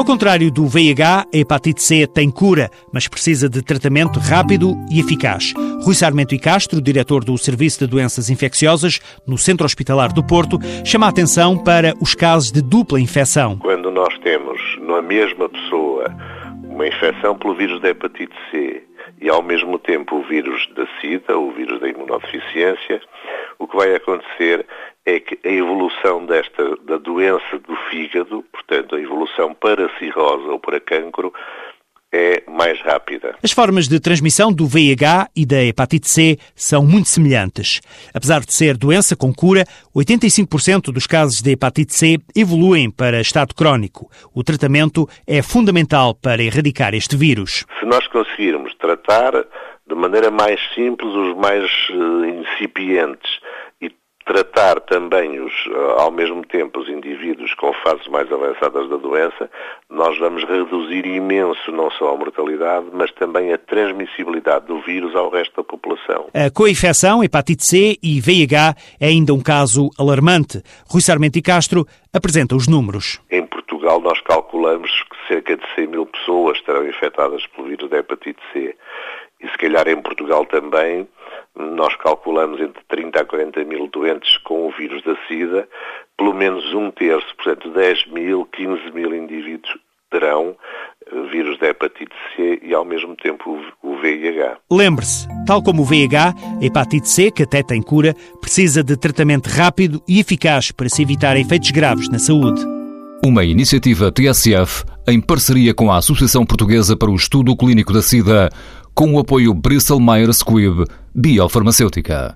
Ao contrário do VIH, a hepatite C tem cura, mas precisa de tratamento rápido e eficaz. Rui Sarmento e Castro, diretor do Serviço de Doenças Infecciosas no Centro Hospitalar do Porto, chama a atenção para os casos de dupla infecção. Quando nós temos na mesma pessoa uma infecção pelo vírus da hepatite C e ao mesmo tempo o vírus da SIDA, o vírus da imunodeficiência, o que vai acontecer é que a evolução desta da doença do fígado, portanto a evolução para cirrose ou para cancro, é mais rápida. As formas de transmissão do VIH e da hepatite C são muito semelhantes. Apesar de ser doença com cura, 85% dos casos de hepatite C evoluem para estado crónico. O tratamento é fundamental para erradicar este vírus. Se nós conseguirmos tratar de maneira mais simples os mais uh, incipientes tratar também os, eh, ao mesmo tempo os indivíduos com fases mais avançadas da doença, nós vamos reduzir imenso não só a mortalidade, mas também a transmissibilidade do vírus ao resto da população. A coinfecção, hepatite C e VIH é ainda um caso alarmante. Rui Sarmento e Castro apresenta os números. Em Portugal nós calculamos que cerca de 100 mil pessoas estarão infectadas pelo vírus da hepatite C. E se calhar em Portugal também nós calculamos entre 30 a 40 mil doentes com o vírus da SIDA, pelo menos um terço, portanto 10 mil, 15 mil indivíduos terão eh, vírus da hepatite C e ao mesmo tempo o VIH. Lembre-se, tal como o VIH, a hepatite C, que até tem cura, precisa de tratamento rápido e eficaz para se evitar efeitos graves na saúde. Uma iniciativa TSF em parceria com a Associação Portuguesa para o Estudo Clínico da SIDA com o apoio Bristol Myers Squibb Biofarmacêutica.